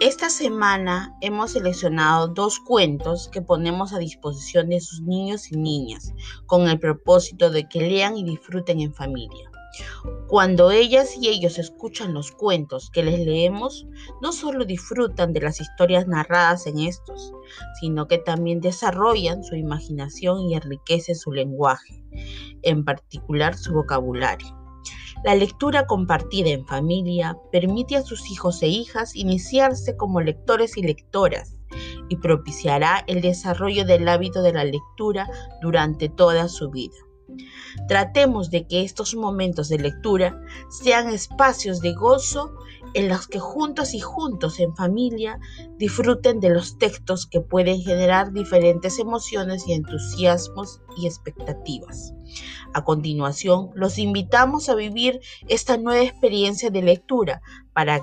Esta semana hemos seleccionado dos cuentos que ponemos a disposición de sus niños y niñas, con el propósito de que lean y disfruten en familia. Cuando ellas y ellos escuchan los cuentos que les leemos, no solo disfrutan de las historias narradas en estos, sino que también desarrollan su imaginación y enriquecen su lenguaje, en particular su vocabulario. La lectura compartida en familia permite a sus hijos e hijas iniciarse como lectores y lectoras y propiciará el desarrollo del hábito de la lectura durante toda su vida. Tratemos de que estos momentos de lectura sean espacios de gozo en los que juntos y juntos en familia disfruten de los textos que pueden generar diferentes emociones y entusiasmos y expectativas. A continuación, los invitamos a vivir esta nueva experiencia de lectura para